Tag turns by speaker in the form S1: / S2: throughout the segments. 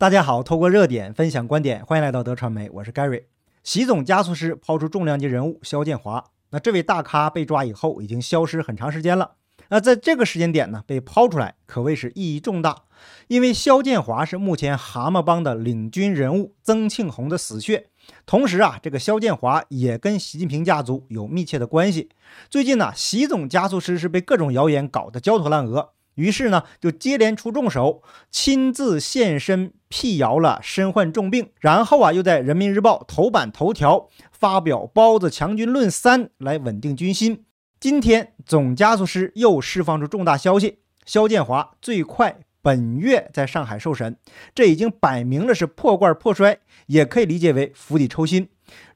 S1: 大家好，透过热点分享观点，欢迎来到德传媒，我是 Gary。习总加速师抛出重量级人物肖建华，那这位大咖被抓以后已经消失很长时间了。那在这个时间点呢，被抛出来可谓是意义重大，因为肖建华是目前蛤蟆帮的领军人物曾庆红的死穴，同时啊，这个肖建华也跟习近平家族有密切的关系。最近呢，习总加速师是被各种谣言搞得焦头烂额。于是呢，就接连出重手，亲自现身辟谣了身患重病，然后啊，又在人民日报头版头条发表“包子强军论三”来稳定军心。今天总加速师又释放出重大消息，肖建华最快本月在上海受审，这已经摆明了是破罐破摔，也可以理解为釜底抽薪，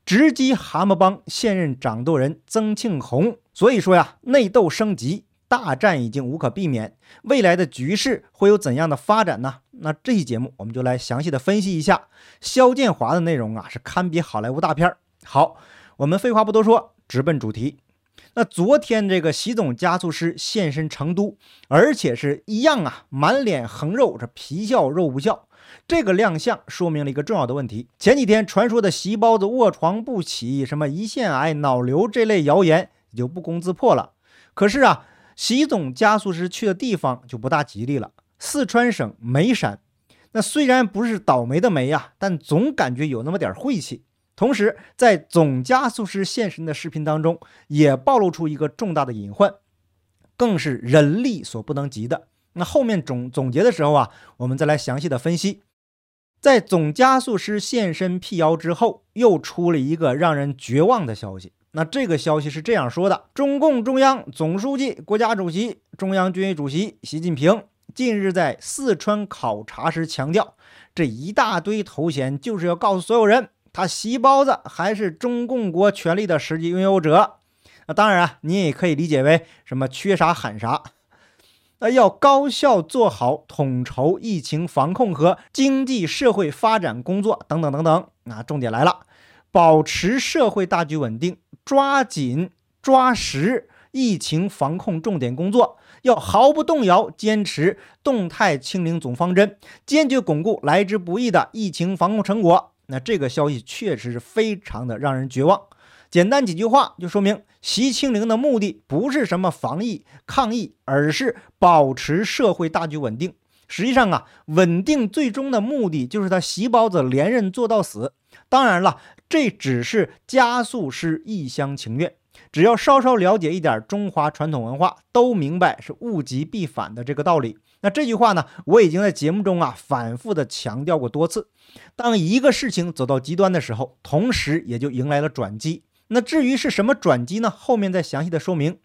S1: 直击蛤蟆帮现任掌舵人曾庆红。所以说呀，内斗升级。大战已经无可避免，未来的局势会有怎样的发展呢？那这期节目我们就来详细的分析一下肖建华的内容啊，是堪比好莱坞大片。好，我们废话不多说，直奔主题。那昨天这个习总加速师现身成都，而且是一样啊，满脸横肉，这皮笑肉不笑。这个亮相说明了一个重要的问题：前几天传说的席包子卧床不起、什么胰腺癌、脑瘤这类谣言也就不攻自破了。可是啊。习总加速师去的地方就不大吉利了，四川省眉山。那虽然不是倒霉的霉呀，但总感觉有那么点晦气。同时，在总加速师现身的视频当中，也暴露出一个重大的隐患，更是人力所不能及的。那后面总总结的时候啊，我们再来详细的分析。在总加速师现身辟谣之后，又出了一个让人绝望的消息。那这个消息是这样说的：中共中央总书记、国家主席、中央军委主席习近平近日在四川考察时强调，这一大堆头衔就是要告诉所有人，他习包子还是中共国权力的实际拥有者。那当然啊，你也可以理解为什么缺啥喊啥。那要高效做好统筹疫情防控和经济社会发展工作等等等等。那重点来了，保持社会大局稳定。抓紧抓实疫情防控重点工作，要毫不动摇坚持动态清零总方针，坚决巩固来之不易的疫情防控成果。那这个消息确实是非常的让人绝望。简单几句话就说明，习清零的目的不是什么防疫抗疫，而是保持社会大局稳定。实际上啊，稳定最终的目的就是他习包子连任做到死。当然了。这只是加速师一厢情愿，只要稍稍了解一点中华传统文化，都明白是物极必反的这个道理。那这句话呢，我已经在节目中啊反复的强调过多次。当一个事情走到极端的时候，同时也就迎来了转机。那至于是什么转机呢？后面再详细的说明。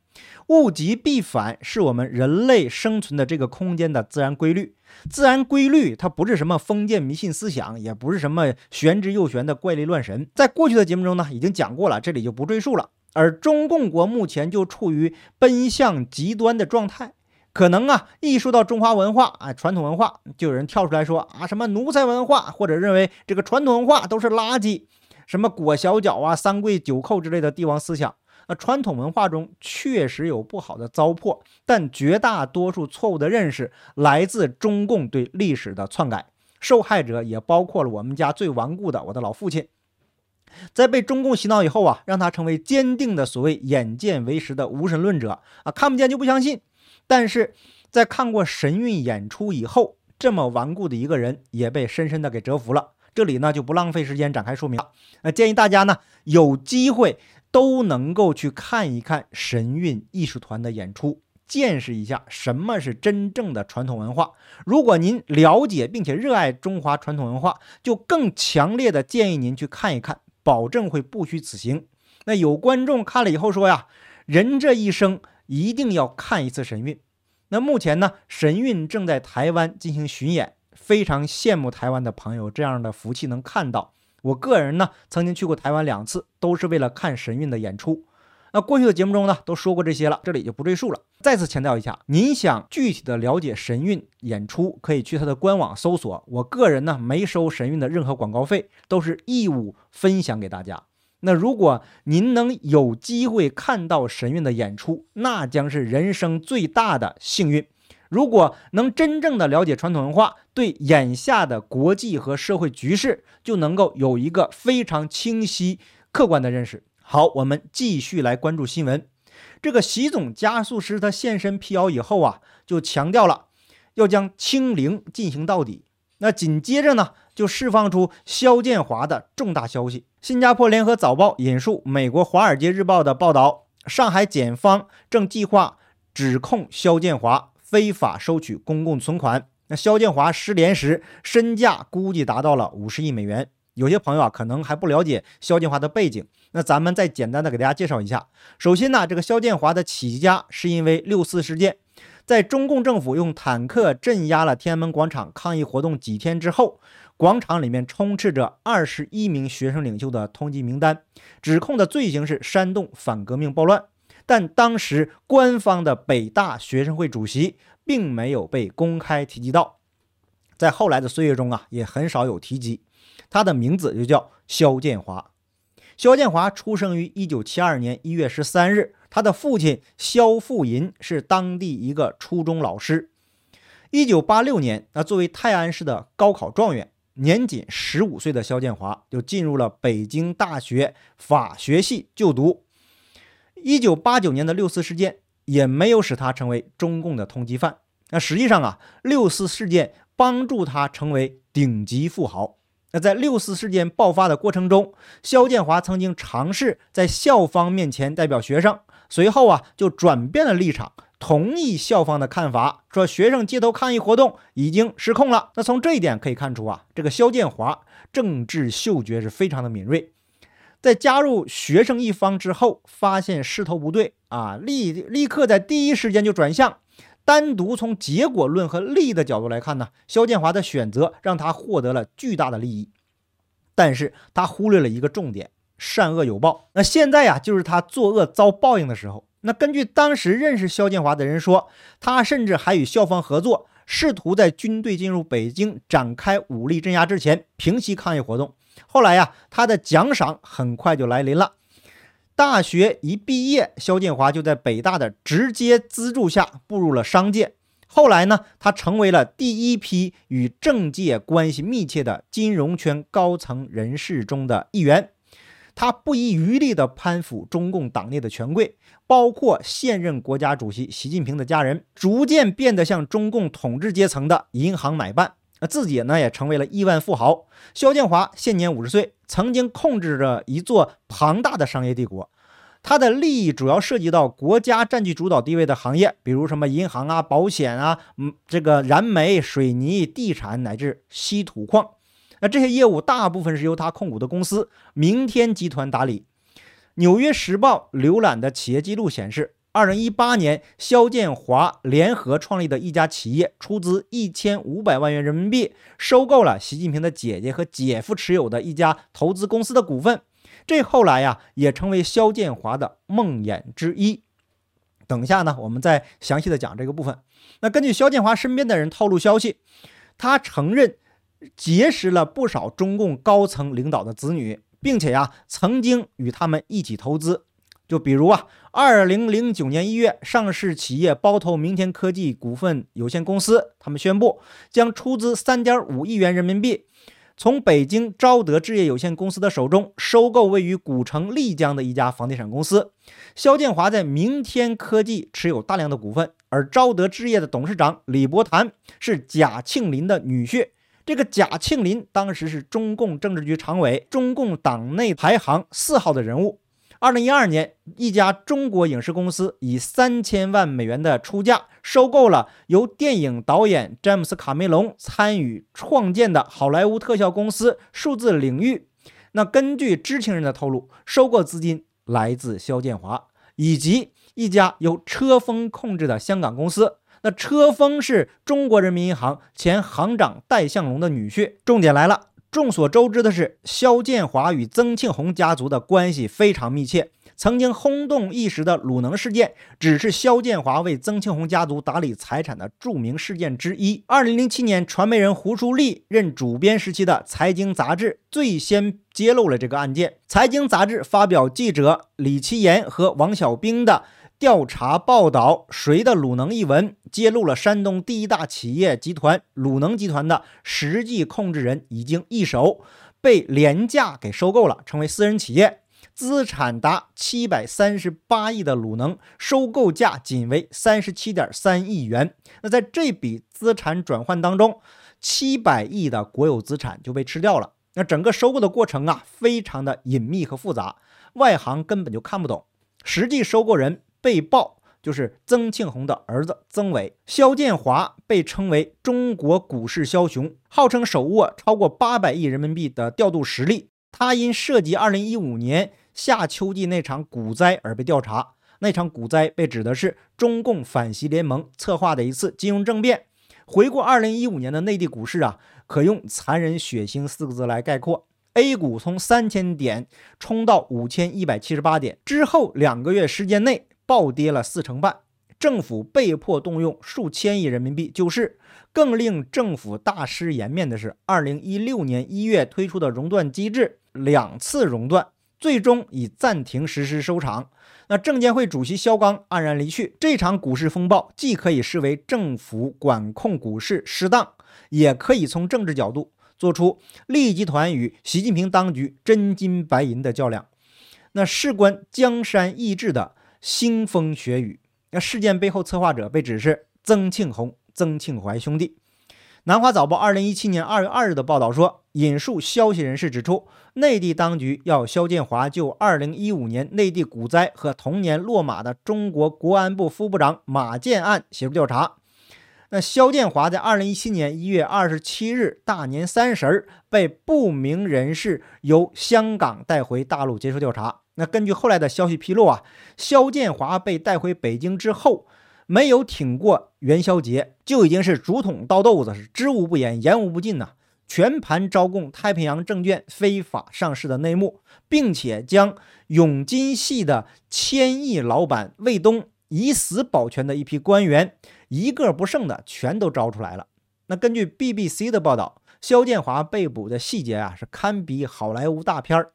S1: 物极必反是我们人类生存的这个空间的自然规律。自然规律它不是什么封建迷信思想，也不是什么玄之又玄的怪力乱神。在过去的节目中呢，已经讲过了，这里就不赘述了。而中共国目前就处于奔向极端的状态，可能啊，一说到中华文化啊，传统文化，就有人跳出来说啊，什么奴才文化，或者认为这个传统文化都是垃圾，什么裹小脚啊、三跪九叩之类的帝王思想。那传统文化中确实有不好的糟粕，但绝大多数错误的认识来自中共对历史的篡改，受害者也包括了我们家最顽固的我的老父亲。在被中共洗脑以后啊，让他成为坚定的所谓眼见为实的无神论者啊，看不见就不相信。但是在看过神韵演出以后，这么顽固的一个人也被深深的给折服了。这里呢就不浪费时间展开说明了。那建议大家呢有机会。都能够去看一看神韵艺术团的演出，见识一下什么是真正的传统文化。如果您了解并且热爱中华传统文化，就更强烈的建议您去看一看，保证会不虚此行。那有观众看了以后说呀，人这一生一定要看一次神韵。那目前呢，神韵正在台湾进行巡演，非常羡慕台湾的朋友这样的福气能看到。我个人呢，曾经去过台湾两次，都是为了看神韵的演出。那过去的节目中呢，都说过这些了，这里就不赘述了。再次强调一下，您想具体的了解神韵演出，可以去他的官网搜索。我个人呢，没收神韵的任何广告费，都是义务分享给大家。那如果您能有机会看到神韵的演出，那将是人生最大的幸运。如果能真正的了解传统文化，对眼下的国际和社会局势就能够有一个非常清晰、客观的认识。好，我们继续来关注新闻。这个习总加速师他现身辟谣以后啊，就强调了要将清零进行到底。那紧接着呢，就释放出肖建华的重大消息。新加坡联合早报引述美国《华尔街日报》的报道，上海检方正计划指控肖建华。非法收取公共存款，那肖建华失联时身价估计达到了五十亿美元。有些朋友啊，可能还不了解肖建华的背景，那咱们再简单的给大家介绍一下。首先呢，这个肖建华的起家是因为六四事件，在中共政府用坦克镇压了天安门广场抗议活动几天之后，广场里面充斥着二十一名学生领袖的通缉名单，指控的罪行是煽动反革命暴乱。但当时官方的北大学生会主席并没有被公开提及到，在后来的岁月中啊，也很少有提及。他的名字就叫肖建华。肖建华出生于一九七二年一月十三日，他的父亲肖富银是当地一个初中老师。一九八六年，那作为泰安市的高考状元，年仅十五岁的肖建华就进入了北京大学法学系就读。一九八九年的六四事件也没有使他成为中共的通缉犯。那实际上啊，六四事件帮助他成为顶级富豪。那在六四事件爆发的过程中，肖建华曾经尝试在校方面前代表学生，随后啊就转变了立场，同意校方的看法，说学生街头抗议活动已经失控了。那从这一点可以看出啊，这个肖建华政治嗅觉是非常的敏锐。在加入学生一方之后，发现势头不对啊，立立刻在第一时间就转向。单独从结果论和利益的角度来看呢，肖建华的选择让他获得了巨大的利益，但是他忽略了一个重点：善恶有报。那现在呀，就是他作恶遭报应的时候。那根据当时认识肖建华的人说，他甚至还与校方合作，试图在军队进入北京展开武力镇压之前平息抗议活动。后来呀，他的奖赏很快就来临了。大学一毕业，肖建华就在北大的直接资助下步入了商界。后来呢，他成为了第一批与政界关系密切的金融圈高层人士中的一员。他不遗余力地攀附中共党内的权贵，包括现任国家主席习近平的家人，逐渐变得像中共统治阶层的银行买办。那自己呢也成为了亿万富豪。肖建华现年五十岁，曾经控制着一座庞大的商业帝国。他的利益主要涉及到国家占据主导地位的行业，比如什么银行啊、保险啊、嗯，这个燃煤、水泥、地产乃至稀土矿。那这些业务大部分是由他控股的公司明天集团打理。《纽约时报》浏览的企业记录显示。二零一八年，肖建华联合创立的一家企业，出资一千五百万元人民币，收购了习近平的姐姐和姐夫持有的一家投资公司的股份。这后来呀，也成为肖建华的梦魇之一。等一下呢，我们再详细的讲这个部分。那根据肖建华身边的人透露消息，他承认结识了不少中共高层领导的子女，并且呀，曾经与他们一起投资。就比如啊，二零零九年一月，上市企业包头明天科技股份有限公司，他们宣布将出资三点五亿元人民币，从北京招德置业有限公司的手中收购位于古城丽江的一家房地产公司。肖建华在明天科技持有大量的股份，而招德置业的董事长李伯潭是贾庆林的女婿。这个贾庆林当时是中共政治局常委，中共党内排行四号的人物。二零一二年，一家中国影视公司以三千万美元的出价收购了由电影导演詹姆斯·卡梅隆参与创建的好莱坞特效公司数字领域。那根据知情人的透露，收购资金来自肖建华以及一家由车峰控制的香港公司。那车峰是中国人民银行前行长戴相龙的女婿。重点来了。众所周知的是，肖建华与曾庆红家族的关系非常密切。曾经轰动一时的鲁能事件，只是肖建华为曾庆红家族打理财产的著名事件之一。二零零七年，传媒人胡舒立任主编时期的《财经》杂志最先揭露了这个案件。《财经》杂志发表记者李奇岩和王小兵的调查报道谁的鲁能一文揭露了山东第一大企业集团鲁能集团的实际控制人已经易手，被廉价给收购了，成为私人企业，资产达七百三十八亿的鲁能，收购价仅为三十七点三亿元。那在这笔资产转换当中，七百亿的国有资产就被吃掉了。那整个收购的过程啊，非常的隐秘和复杂，外行根本就看不懂。实际收购人。被曝就是曾庆红的儿子曾伟，肖建华被称为中国股市枭雄，号称手握超过八百亿人民币的调度实力。他因涉及二零一五年夏秋季那场股灾而被调查。那场股灾被指的是中共反习联盟策划的一次金融政变。回顾二零一五年的内地股市啊，可用残忍血腥四个字来概括。A 股从三千点冲到五千一百七十八点之后，两个月时间内。暴跌了四成半，政府被迫动用数千亿人民币救市。更令政府大失颜面的是，二零一六年一月推出的熔断机制，两次熔断最终以暂停实施收场。那证监会主席肖钢黯然离去。这场股市风暴既可以视为政府管控股市失当，也可以从政治角度做出利益集团与习近平当局真金白银的较量。那事关江山易帜的。腥风血雨，那事件背后策划者被指是曾庆红、曾庆怀兄弟。南华早报二零一七年二月二日的报道说，引述消息人士指出，内地当局要肖建华就二零一五年内地股灾和同年落马的中国国安部副部长马建案协助调查。那肖建华在二零一七年一月二十七日大年三十儿被不明人士由香港带回大陆接受调查。那根据后来的消息披露啊，肖建华被带回北京之后，没有挺过元宵节，就已经是竹筒倒豆子，是知无不言，言无不尽呐，全盘招供太平洋证券非法上市的内幕，并且将永金系的千亿老板魏东以死保全的一批官员，一个不剩的全都招出来了。那根据 BBC 的报道，肖建华被捕的细节啊，是堪比好莱坞大片儿。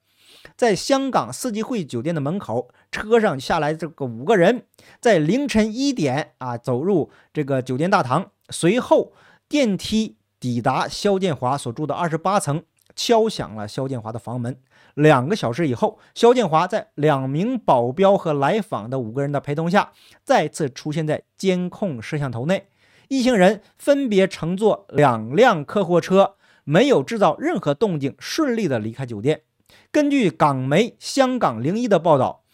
S1: 在香港四季汇酒店的门口，车上下来这个五个人，在凌晨一点啊走入这个酒店大堂，随后电梯抵达肖建华所住的二十八层，敲响了肖建华的房门。两个小时以后，肖建华在两名保镖和来访的五个人的陪同下，再次出现在监控摄像头内。一行人分别乘坐两辆客货车，没有制造任何动静，顺利的离开酒店。根据港媒《香港零一》的报道，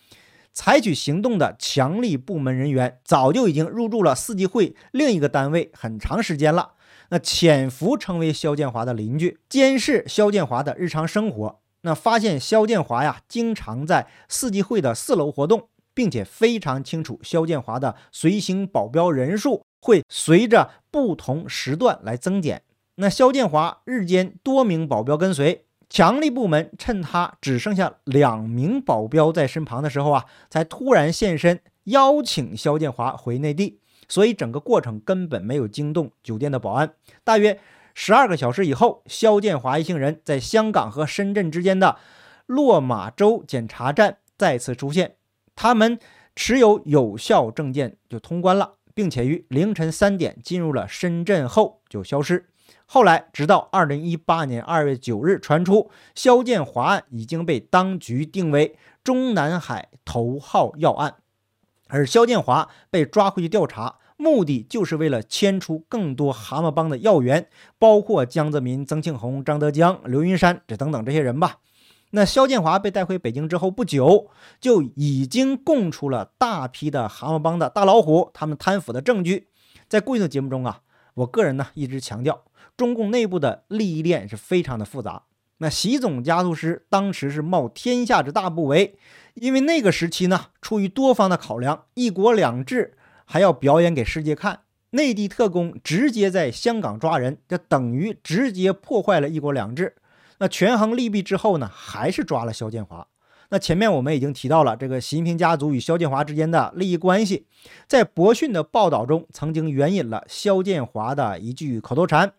S1: 采取行动的强力部门人员早就已经入住了四季会另一个单位很长时间了。那潜伏成为肖建华的邻居，监视肖建华的日常生活。那发现肖建华呀，经常在四季会的四楼活动，并且非常清楚肖建华的随行保镖人数会随着不同时段来增减。那肖建华日间多名保镖跟随。强力部门趁他只剩下两名保镖在身旁的时候啊，才突然现身邀请肖建华回内地，所以整个过程根本没有惊动酒店的保安。大约十二个小时以后，肖建华一行人在香港和深圳之间的落马洲检查站再次出现，他们持有有效证件就通关了，并且于凌晨三点进入了深圳后就消失。后来，直到二零一八年二月九日传出肖建华案已经被当局定为中南海头号要案，而肖建华被抓回去调查，目的就是为了牵出更多蛤蟆帮的要员，包括江泽民、曾庆红、张德江、刘云山这等等这些人吧。那肖建华被带回北京之后不久，就已经供出了大批的蛤蟆帮的大老虎他们贪腐的证据。在过去的节目中啊，我个人呢一直强调。中共内部的利益链是非常的复杂。那习总加速师当时是冒天下之大不韪，因为那个时期呢，出于多方的考量，一国两制还要表演给世界看。内地特工直接在香港抓人，这等于直接破坏了一国两制。那权衡利弊之后呢，还是抓了肖建华。那前面我们已经提到了这个习近平家族与肖建华之间的利益关系，在博讯的报道中曾经援引了肖建华的一句口头禅。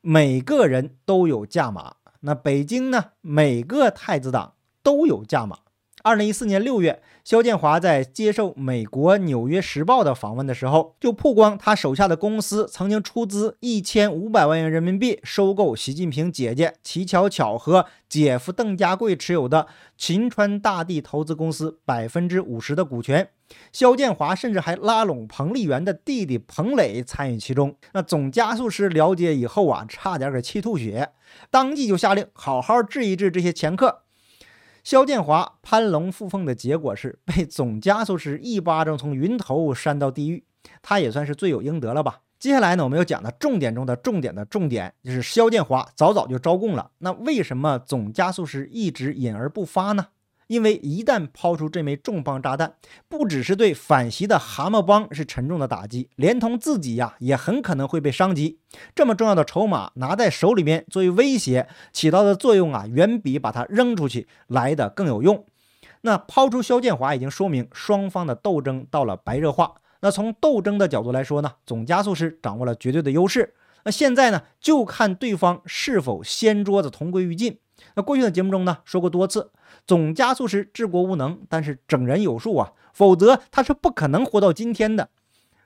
S1: 每个人都有价码，那北京呢？每个太子党都有价码。二零一四年六月，肖建华在接受美国《纽约时报》的访问的时候，就曝光他手下的公司曾经出资一千五百万元人民币收购习近平姐姐齐巧巧和姐夫邓家贵持有的秦川大地投资公司百分之五十的股权。肖建华甚至还拉拢彭丽媛的弟弟彭磊参与其中。那总加速师了解以后啊，差点给气吐血，当即就下令好好治一治这些掮客。肖建华攀龙附凤的结果是被总加速师一巴掌从云头扇到地狱，他也算是罪有应得了吧。接下来呢，我们要讲的重点中的重点的重点，就是肖建华早早就招供了。那为什么总加速师一直隐而不发呢？因为一旦抛出这枚重磅炸弹，不只是对反袭的蛤蟆帮是沉重的打击，连同自己呀也很可能会被伤及。这么重要的筹码拿在手里面作为威胁，起到的作用啊，远比把它扔出去来的更有用。那抛出肖建华已经说明双方的斗争到了白热化。那从斗争的角度来说呢，总加速师掌握了绝对的优势。那现在呢，就看对方是否掀桌子同归于尽。那过去的节目中呢，说过多次。总加速师治国无能，但是整人有术啊，否则他是不可能活到今天的。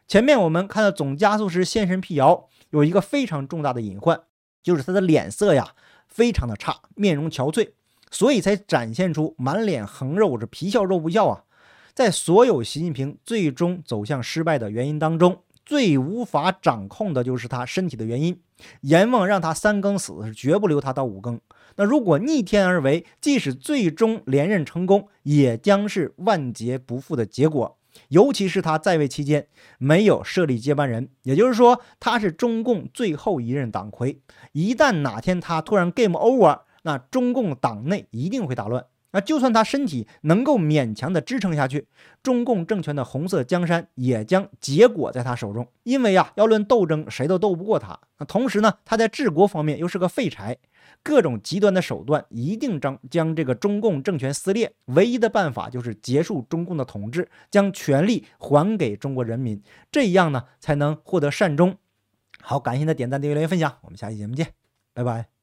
S1: 前面我们看到总加速师现身辟谣，有一个非常重大的隐患，就是他的脸色呀非常的差，面容憔悴，所以才展现出满脸横肉，这皮笑肉不笑啊。在所有习近平最终走向失败的原因当中，最无法掌控的就是他身体的原因。阎王让他三更死，是绝不留他到五更。那如果逆天而为，即使最终连任成功，也将是万劫不复的结果。尤其是他在位期间没有设立接班人，也就是说，他是中共最后一任党魁。一旦哪天他突然 game over，那中共党内一定会大乱。那就算他身体能够勉强的支撑下去，中共政权的红色江山也将结果在他手中。因为啊，要论斗争，谁都斗不过他。那同时呢，他在治国方面又是个废柴。各种极端的手段一定将将这个中共政权撕裂，唯一的办法就是结束中共的统治，将权力还给中国人民，这样呢才能获得善终。好，感谢您的点赞、订阅、留言、分享，我们下期节目见，拜拜。